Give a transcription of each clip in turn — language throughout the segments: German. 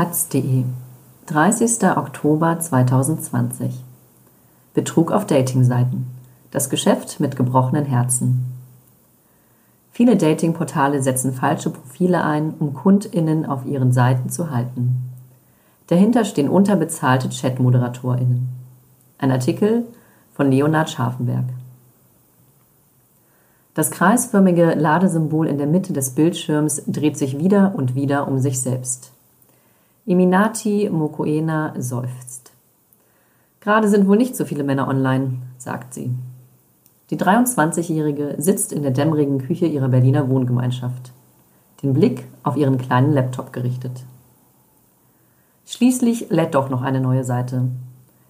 taz.de 30. Oktober 2020 Betrug auf Datingseiten. Das Geschäft mit gebrochenen Herzen. Viele Datingportale setzen falsche Profile ein, um KundInnen auf ihren Seiten zu halten. Dahinter stehen unterbezahlte Chat-ModeratorInnen. Ein Artikel von Leonhard Scharfenberg. Das kreisförmige Ladesymbol in der Mitte des Bildschirms dreht sich wieder und wieder um sich selbst. Eminati Mokoena seufzt. Gerade sind wohl nicht so viele Männer online, sagt sie. Die 23-Jährige sitzt in der dämmerigen Küche ihrer Berliner Wohngemeinschaft, den Blick auf ihren kleinen Laptop gerichtet. Schließlich lädt doch noch eine neue Seite.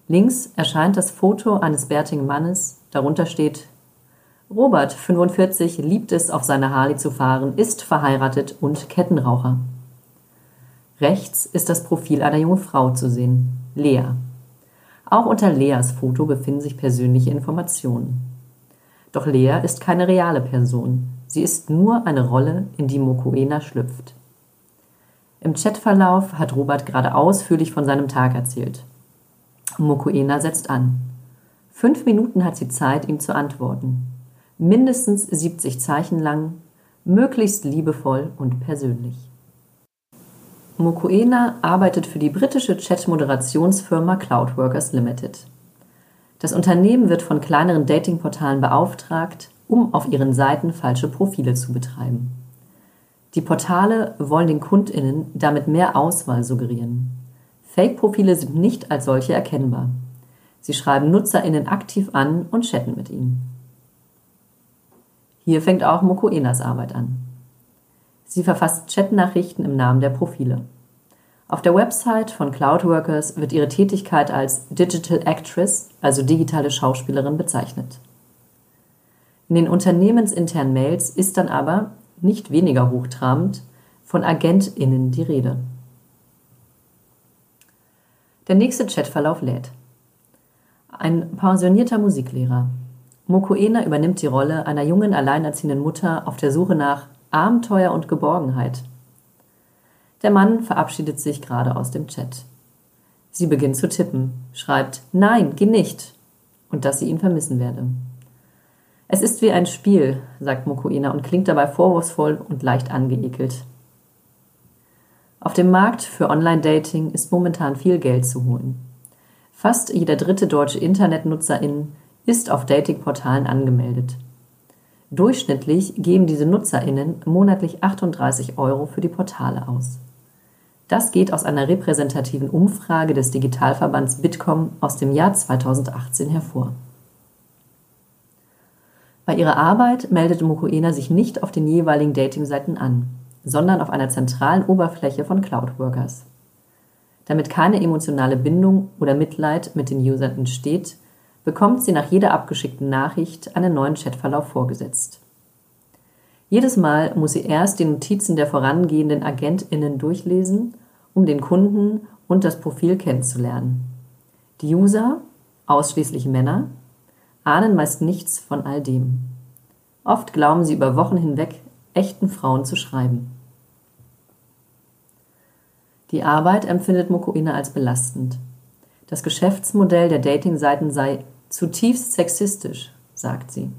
Links erscheint das Foto eines bärtigen Mannes, darunter steht Robert, 45, liebt es, auf seiner Harley zu fahren, ist verheiratet und Kettenraucher. Rechts ist das Profil einer jungen Frau zu sehen, Lea. Auch unter Leas Foto befinden sich persönliche Informationen. Doch Lea ist keine reale Person. Sie ist nur eine Rolle, in die Mokoena schlüpft. Im Chatverlauf hat Robert gerade ausführlich von seinem Tag erzählt. Mokoena setzt an. Fünf Minuten hat sie Zeit, ihm zu antworten mindestens 70 Zeichen lang, möglichst liebevoll und persönlich. Mokoena arbeitet für die britische Chat-Moderationsfirma Cloudworkers Limited. Das Unternehmen wird von kleineren Datingportalen beauftragt, um auf ihren Seiten falsche Profile zu betreiben. Die Portale wollen den KundInnen damit mehr Auswahl suggerieren. Fake-Profile sind nicht als solche erkennbar. Sie schreiben NutzerInnen aktiv an und chatten mit ihnen. Hier fängt auch Mokoenas Arbeit an. Sie verfasst Chatnachrichten im Namen der Profile. Auf der Website von Cloudworkers wird ihre Tätigkeit als Digital Actress, also digitale Schauspielerin, bezeichnet. In den unternehmensinternen Mails ist dann aber, nicht weniger hochtrabend, von AgentInnen die Rede. Der nächste Chatverlauf lädt. Ein pensionierter Musiklehrer, Mokoena übernimmt die Rolle einer jungen alleinerziehenden Mutter auf der Suche nach Abenteuer und Geborgenheit. Der Mann verabschiedet sich gerade aus dem Chat. Sie beginnt zu tippen, schreibt Nein, geh nicht und dass sie ihn vermissen werde. Es ist wie ein Spiel, sagt Mokoena und klingt dabei vorwurfsvoll und leicht angeekelt. Auf dem Markt für Online-Dating ist momentan viel Geld zu holen. Fast jeder dritte deutsche Internetnutzerin ist auf Datingportalen angemeldet. Durchschnittlich geben diese NutzerInnen monatlich 38 Euro für die Portale aus. Das geht aus einer repräsentativen Umfrage des Digitalverbands Bitkom aus dem Jahr 2018 hervor. Bei ihrer Arbeit meldet Mokoena sich nicht auf den jeweiligen Datingseiten an, sondern auf einer zentralen Oberfläche von Cloudworkers. Damit keine emotionale Bindung oder Mitleid mit den Usern entsteht, bekommt sie nach jeder abgeschickten Nachricht einen neuen Chatverlauf vorgesetzt. Jedes Mal muss sie erst die Notizen der vorangehenden AgentInnen durchlesen, um den Kunden und das Profil kennenzulernen. Die User, ausschließlich Männer, ahnen meist nichts von all dem. Oft glauben sie über Wochen hinweg, echten Frauen zu schreiben. Die Arbeit empfindet Mokoina als belastend. Das Geschäftsmodell der Datingseiten sei zutiefst sexistisch, sagt sie.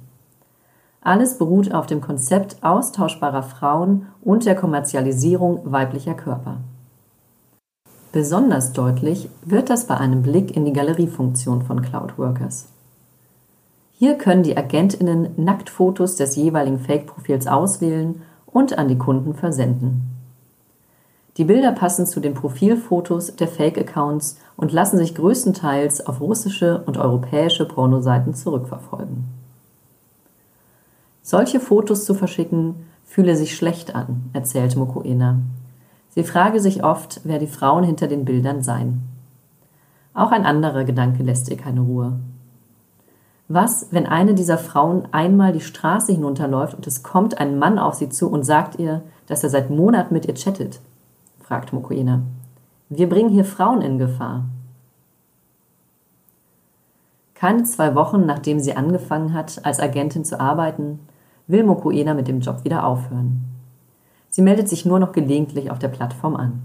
Alles beruht auf dem Konzept austauschbarer Frauen und der Kommerzialisierung weiblicher Körper. Besonders deutlich wird das bei einem Blick in die Galeriefunktion von Cloudworkers. Hier können die Agentinnen Nacktfotos des jeweiligen Fake-Profils auswählen und an die Kunden versenden. Die Bilder passen zu den Profilfotos der Fake-Accounts und lassen sich größtenteils auf russische und europäische Pornoseiten zurückverfolgen. Solche Fotos zu verschicken, fühle sich schlecht an, erzählt Mokoena. Sie frage sich oft, wer die Frauen hinter den Bildern seien. Auch ein anderer Gedanke lässt ihr keine Ruhe. Was, wenn eine dieser Frauen einmal die Straße hinunterläuft und es kommt ein Mann auf sie zu und sagt ihr, dass er seit Monaten mit ihr chattet? Fragt Mokoena. Wir bringen hier Frauen in Gefahr. Keine zwei Wochen nachdem sie angefangen hat, als Agentin zu arbeiten, will Mokoena mit dem Job wieder aufhören. Sie meldet sich nur noch gelegentlich auf der Plattform an.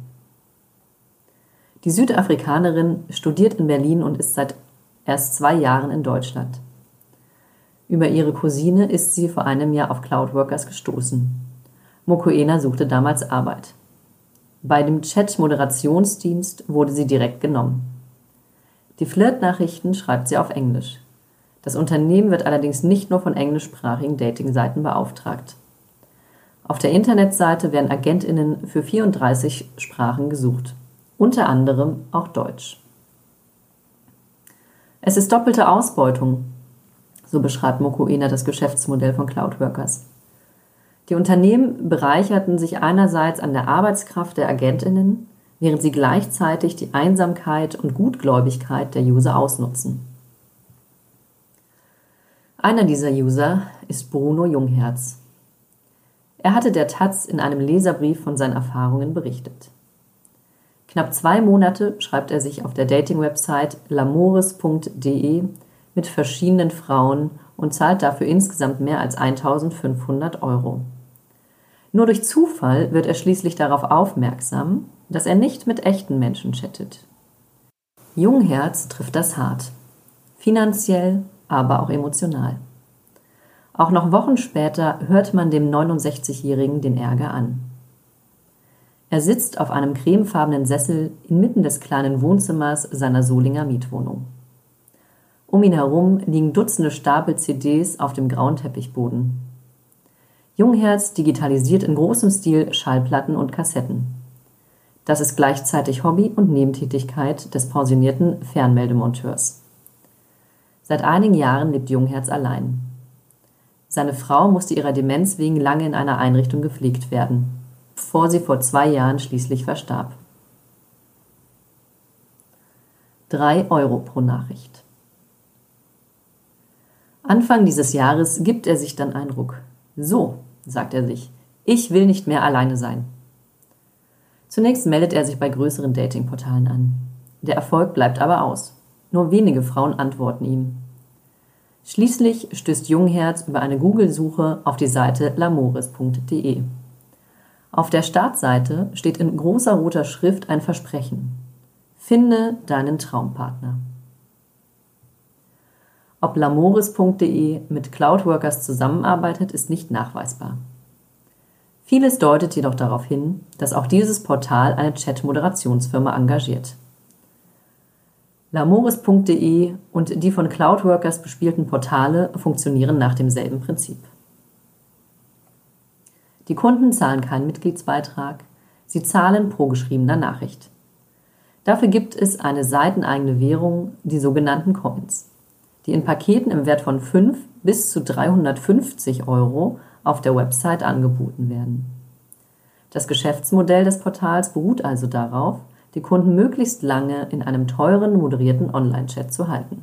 Die Südafrikanerin studiert in Berlin und ist seit erst zwei Jahren in Deutschland. Über ihre Cousine ist sie vor einem Jahr auf Cloudworkers gestoßen. Mokoena suchte damals Arbeit. Bei dem Chat-Moderationsdienst wurde sie direkt genommen. Die Flirt-Nachrichten schreibt sie auf Englisch. Das Unternehmen wird allerdings nicht nur von englischsprachigen Dating-Seiten beauftragt. Auf der Internetseite werden AgentInnen für 34 Sprachen gesucht, unter anderem auch Deutsch. Es ist doppelte Ausbeutung, so beschreibt Mokoena das Geschäftsmodell von Cloudworkers. Die Unternehmen bereicherten sich einerseits an der Arbeitskraft der Agentinnen, während sie gleichzeitig die Einsamkeit und Gutgläubigkeit der User ausnutzen. Einer dieser User ist Bruno Jungherz. Er hatte der Taz in einem Leserbrief von seinen Erfahrungen berichtet. Knapp zwei Monate schreibt er sich auf der Dating-Website lamores.de mit verschiedenen Frauen und zahlt dafür insgesamt mehr als 1500 Euro. Nur durch Zufall wird er schließlich darauf aufmerksam, dass er nicht mit echten Menschen chattet. Jungherz trifft das hart. Finanziell, aber auch emotional. Auch noch Wochen später hört man dem 69-Jährigen den Ärger an. Er sitzt auf einem cremefarbenen Sessel inmitten des kleinen Wohnzimmers seiner Solinger Mietwohnung. Um ihn herum liegen Dutzende Stapel CDs auf dem grauen Teppichboden. Jungherz digitalisiert in großem Stil Schallplatten und Kassetten. Das ist gleichzeitig Hobby und Nebentätigkeit des pensionierten Fernmeldemonteurs. Seit einigen Jahren lebt Jungherz allein. Seine Frau musste ihrer Demenz wegen lange in einer Einrichtung gepflegt werden, bevor sie vor zwei Jahren schließlich verstarb. Drei Euro pro Nachricht. Anfang dieses Jahres gibt er sich dann einen Ruck. So, sagt er sich, ich will nicht mehr alleine sein. Zunächst meldet er sich bei größeren Datingportalen an. Der Erfolg bleibt aber aus. Nur wenige Frauen antworten ihm. Schließlich stößt Jungherz über eine Google-Suche auf die Seite lamores.de. Auf der Startseite steht in großer roter Schrift ein Versprechen. Finde deinen Traumpartner. Ob lamores.de mit Cloudworkers zusammenarbeitet, ist nicht nachweisbar. Vieles deutet jedoch darauf hin, dass auch dieses Portal eine Chat-Moderationsfirma engagiert. Lamores.de und die von Cloudworkers bespielten Portale funktionieren nach demselben Prinzip. Die Kunden zahlen keinen Mitgliedsbeitrag, sie zahlen pro geschriebener Nachricht. Dafür gibt es eine seiteneigene Währung, die sogenannten Coins die in Paketen im Wert von 5 bis zu 350 Euro auf der Website angeboten werden. Das Geschäftsmodell des Portals beruht also darauf, die Kunden möglichst lange in einem teuren, moderierten Online-Chat zu halten.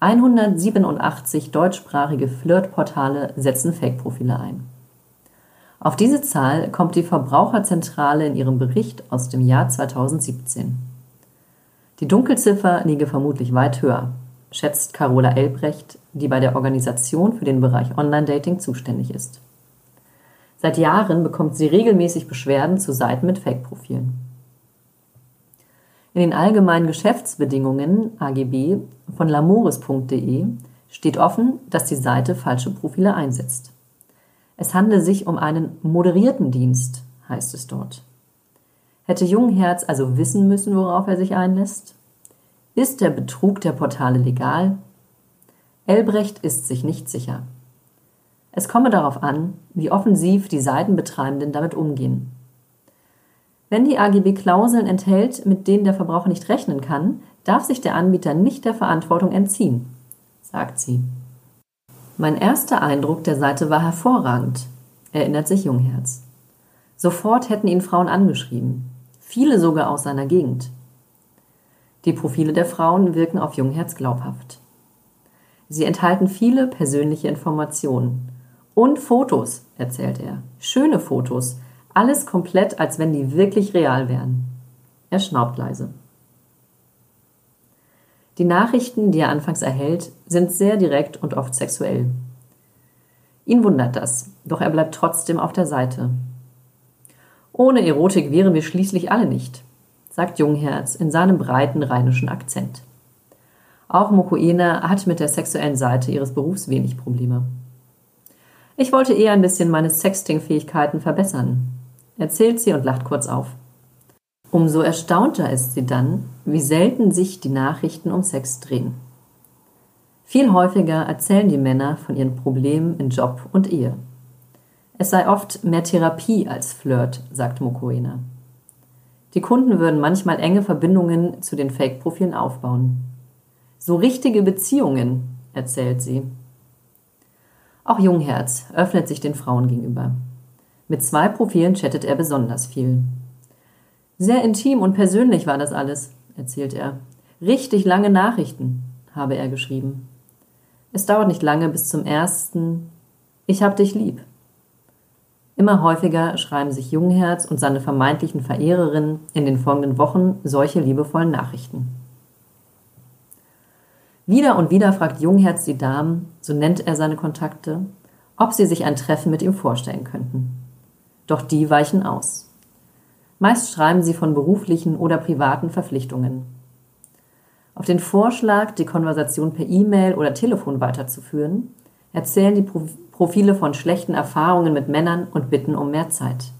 187 deutschsprachige Flirtportale setzen Fake-Profile ein. Auf diese Zahl kommt die Verbraucherzentrale in ihrem Bericht aus dem Jahr 2017. Die Dunkelziffer liege vermutlich weit höher, schätzt Carola Elbrecht, die bei der Organisation für den Bereich Online-Dating zuständig ist. Seit Jahren bekommt sie regelmäßig Beschwerden zu Seiten mit Fake-Profilen. In den allgemeinen Geschäftsbedingungen AGB von lamores.de steht offen, dass die Seite falsche Profile einsetzt. Es handle sich um einen moderierten Dienst, heißt es dort. Hätte Jungherz also wissen müssen, worauf er sich einlässt? Ist der Betrug der Portale legal? Elbrecht ist sich nicht sicher. Es komme darauf an, wie offensiv die Seitenbetreibenden damit umgehen. Wenn die AGB Klauseln enthält, mit denen der Verbraucher nicht rechnen kann, darf sich der Anbieter nicht der Verantwortung entziehen, sagt sie. Mein erster Eindruck der Seite war hervorragend, erinnert sich Jungherz. Sofort hätten ihn Frauen angeschrieben viele sogar aus seiner Gegend. Die Profile der Frauen wirken auf Jungherz glaubhaft. Sie enthalten viele persönliche Informationen. Und Fotos, erzählt er. Schöne Fotos. Alles komplett, als wenn die wirklich real wären. Er schnaubt leise. Die Nachrichten, die er anfangs erhält, sind sehr direkt und oft sexuell. Ihn wundert das, doch er bleibt trotzdem auf der Seite. Ohne Erotik wären wir schließlich alle nicht, sagt Jungherz in seinem breiten rheinischen Akzent. Auch Mokoena hat mit der sexuellen Seite ihres Berufs wenig Probleme. Ich wollte eher ein bisschen meine Sexting-Fähigkeiten verbessern, erzählt sie und lacht kurz auf. Umso erstaunter ist sie dann, wie selten sich die Nachrichten um Sex drehen. Viel häufiger erzählen die Männer von ihren Problemen in Job und Ehe. Es sei oft mehr Therapie als Flirt, sagt Mokoena. Die Kunden würden manchmal enge Verbindungen zu den Fake-Profilen aufbauen. So richtige Beziehungen, erzählt sie. Auch Jungherz öffnet sich den Frauen gegenüber. Mit zwei Profilen chattet er besonders viel. Sehr intim und persönlich war das alles, erzählt er. Richtig lange Nachrichten, habe er geschrieben. Es dauert nicht lange bis zum ersten Ich hab dich lieb. Immer häufiger schreiben sich Jungherz und seine vermeintlichen Verehrerinnen in den folgenden Wochen solche liebevollen Nachrichten. Wieder und wieder fragt Jungherz die Damen, so nennt er seine Kontakte, ob sie sich ein Treffen mit ihm vorstellen könnten. Doch die weichen aus. Meist schreiben sie von beruflichen oder privaten Verpflichtungen. Auf den Vorschlag, die Konversation per E-Mail oder Telefon weiterzuführen, erzählen die Profile von schlechten Erfahrungen mit Männern und bitten um mehr Zeit.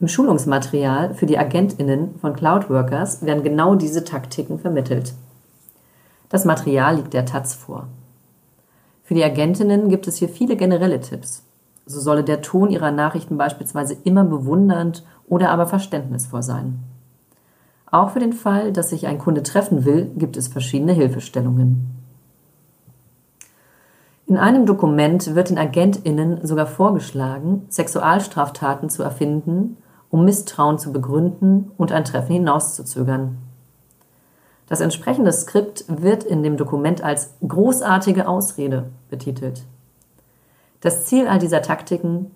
Im Schulungsmaterial für die Agentinnen von Cloudworkers werden genau diese Taktiken vermittelt. Das Material liegt der Taz vor. Für die Agentinnen gibt es hier viele generelle Tipps. So solle der Ton ihrer Nachrichten beispielsweise immer bewundernd oder aber verständnisvoll sein. Auch für den Fall, dass sich ein Kunde treffen will, gibt es verschiedene Hilfestellungen. In einem Dokument wird den AgentInnen sogar vorgeschlagen, Sexualstraftaten zu erfinden, um Misstrauen zu begründen und ein Treffen hinauszuzögern. Das entsprechende Skript wird in dem Dokument als großartige Ausrede betitelt. Das Ziel all dieser Taktiken,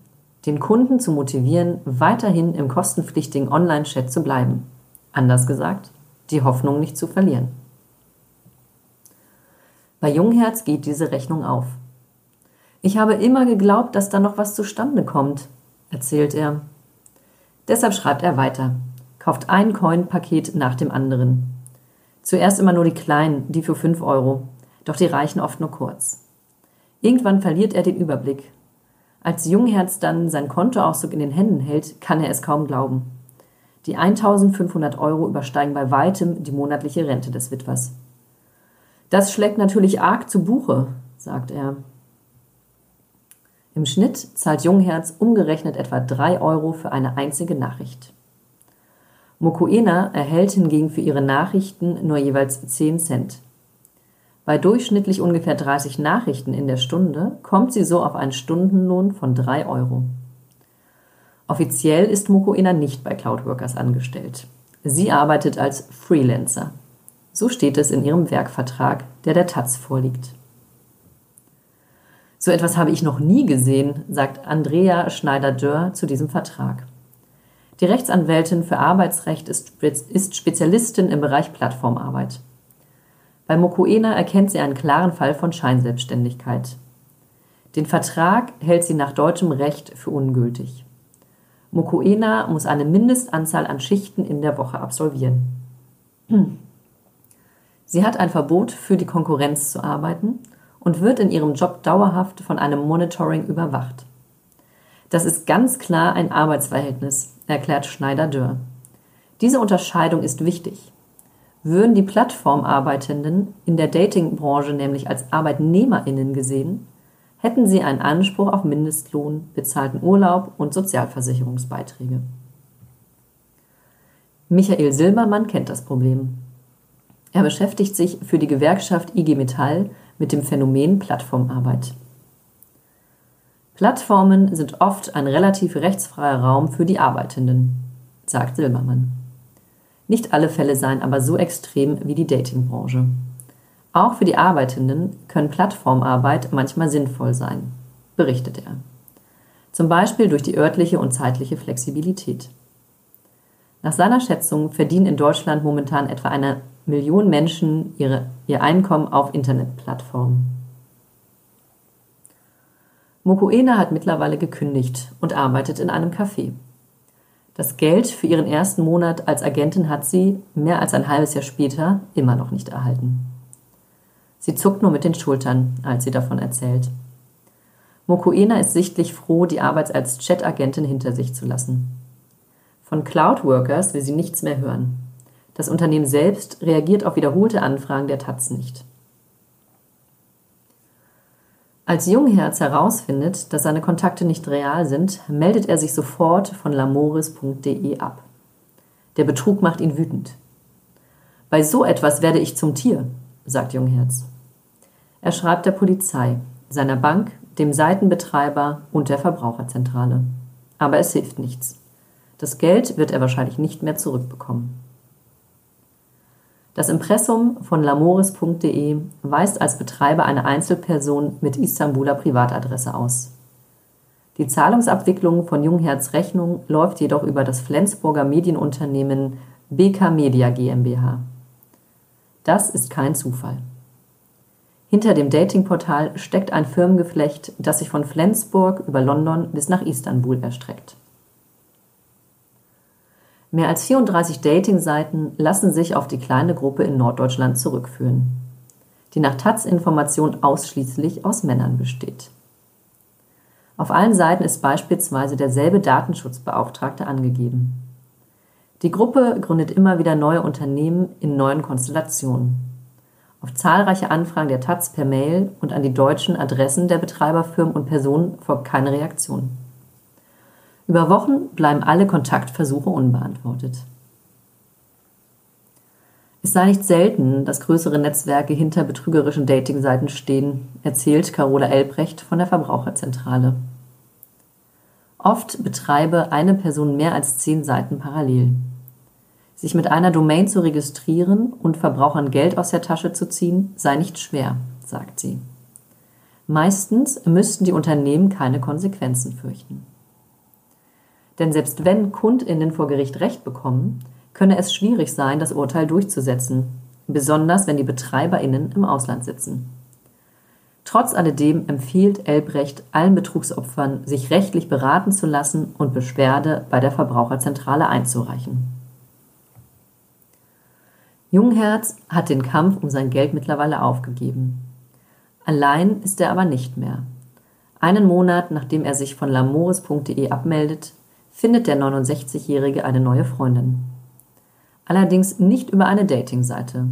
den Kunden zu motivieren, weiterhin im kostenpflichtigen Online-Chat zu bleiben. Anders gesagt, die Hoffnung nicht zu verlieren. Bei Jungherz geht diese Rechnung auf. Ich habe immer geglaubt, dass da noch was zustande kommt, erzählt er. Deshalb schreibt er weiter, kauft ein Coin-Paket nach dem anderen. Zuerst immer nur die kleinen, die für 5 Euro, doch die reichen oft nur kurz. Irgendwann verliert er den Überblick. Als Jungherz dann sein Kontoauszug in den Händen hält, kann er es kaum glauben. Die 1500 Euro übersteigen bei weitem die monatliche Rente des Witwers. Das schlägt natürlich arg zu Buche, sagt er. Im Schnitt zahlt Jungherz umgerechnet etwa 3 Euro für eine einzige Nachricht. Mokoena erhält hingegen für ihre Nachrichten nur jeweils 10 Cent. Bei durchschnittlich ungefähr 30 Nachrichten in der Stunde kommt sie so auf einen Stundenlohn von 3 Euro. Offiziell ist Mokoena nicht bei Cloudworkers angestellt. Sie arbeitet als Freelancer. So steht es in ihrem Werkvertrag, der der Taz vorliegt. So etwas habe ich noch nie gesehen, sagt Andrea Schneider-Dörr zu diesem Vertrag. Die Rechtsanwältin für Arbeitsrecht ist, ist Spezialistin im Bereich Plattformarbeit. Bei Mokoena erkennt sie einen klaren Fall von Scheinselbstständigkeit. Den Vertrag hält sie nach deutschem Recht für ungültig. Mokoena muss eine Mindestanzahl an Schichten in der Woche absolvieren. Sie hat ein Verbot, für die Konkurrenz zu arbeiten und wird in ihrem Job dauerhaft von einem Monitoring überwacht. Das ist ganz klar ein Arbeitsverhältnis, erklärt Schneider-Dörr. Diese Unterscheidung ist wichtig. Würden die Plattformarbeitenden in der Datingbranche nämlich als ArbeitnehmerInnen gesehen, hätten sie einen Anspruch auf Mindestlohn, bezahlten Urlaub und Sozialversicherungsbeiträge. Michael Silbermann kennt das Problem. Er beschäftigt sich für die Gewerkschaft IG Metall mit dem Phänomen Plattformarbeit. Plattformen sind oft ein relativ rechtsfreier Raum für die Arbeitenden, sagt Silbermann. Nicht alle Fälle seien aber so extrem wie die Datingbranche. Auch für die Arbeitenden können Plattformarbeit manchmal sinnvoll sein, berichtet er. Zum Beispiel durch die örtliche und zeitliche Flexibilität. Nach seiner Schätzung verdienen in Deutschland momentan etwa eine Million Menschen ihre, ihr Einkommen auf Internetplattformen. Mokoena hat mittlerweile gekündigt und arbeitet in einem Café. Das Geld für ihren ersten Monat als Agentin hat sie, mehr als ein halbes Jahr später, immer noch nicht erhalten. Sie zuckt nur mit den Schultern, als sie davon erzählt. Mokoena ist sichtlich froh, die Arbeit als Chat-Agentin hinter sich zu lassen. Von Cloud-Workers will sie nichts mehr hören. Das Unternehmen selbst reagiert auf wiederholte Anfragen der Taz nicht. Als Jungherz herausfindet, dass seine Kontakte nicht real sind, meldet er sich sofort von lamoris.de ab. Der Betrug macht ihn wütend. Bei so etwas werde ich zum Tier, sagt Jungherz. Er schreibt der Polizei, seiner Bank, dem Seitenbetreiber und der Verbraucherzentrale. Aber es hilft nichts. Das Geld wird er wahrscheinlich nicht mehr zurückbekommen. Das Impressum von lamoris.de weist als Betreiber eine Einzelperson mit Istanbuler Privatadresse aus. Die Zahlungsabwicklung von Jungherz Rechnung läuft jedoch über das Flensburger Medienunternehmen BK Media GmbH. Das ist kein Zufall. Hinter dem Datingportal steckt ein Firmengeflecht, das sich von Flensburg über London bis nach Istanbul erstreckt. Mehr als 34 Dating-Seiten lassen sich auf die kleine Gruppe in Norddeutschland zurückführen, die nach Taz-Information ausschließlich aus Männern besteht. Auf allen Seiten ist beispielsweise derselbe Datenschutzbeauftragte angegeben. Die Gruppe gründet immer wieder neue Unternehmen in neuen Konstellationen. Auf zahlreiche Anfragen der Taz per Mail und an die deutschen Adressen der Betreiberfirmen und Personen folgt keine Reaktion. Über Wochen bleiben alle Kontaktversuche unbeantwortet. Es sei nicht selten, dass größere Netzwerke hinter betrügerischen Datingseiten stehen, erzählt Carola Elbrecht von der Verbraucherzentrale. Oft betreibe eine Person mehr als zehn Seiten parallel. Sich mit einer Domain zu registrieren und Verbrauchern Geld aus der Tasche zu ziehen, sei nicht schwer, sagt sie. Meistens müssten die Unternehmen keine Konsequenzen fürchten. Denn selbst wenn KundInnen vor Gericht Recht bekommen, könne es schwierig sein, das Urteil durchzusetzen, besonders wenn die BetreiberInnen im Ausland sitzen. Trotz alledem empfiehlt Elbrecht allen Betrugsopfern, sich rechtlich beraten zu lassen und Beschwerde bei der Verbraucherzentrale einzureichen. Jungherz hat den Kampf um sein Geld mittlerweile aufgegeben. Allein ist er aber nicht mehr. Einen Monat nachdem er sich von lamores.de abmeldet, findet der 69-Jährige eine neue Freundin. Allerdings nicht über eine Datingseite.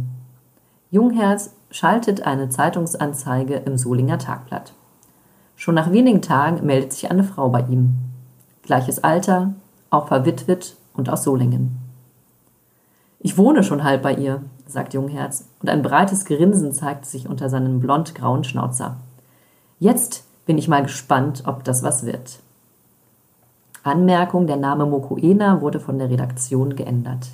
Jungherz schaltet eine Zeitungsanzeige im Solinger Tagblatt. Schon nach wenigen Tagen meldet sich eine Frau bei ihm. Gleiches Alter, auch verwitwet und aus Solingen. Ich wohne schon halb bei ihr, sagt Jungherz, und ein breites Grinsen zeigt sich unter seinem blond-grauen Schnauzer. Jetzt bin ich mal gespannt, ob das was wird. Anmerkung, der Name Mokoena wurde von der Redaktion geändert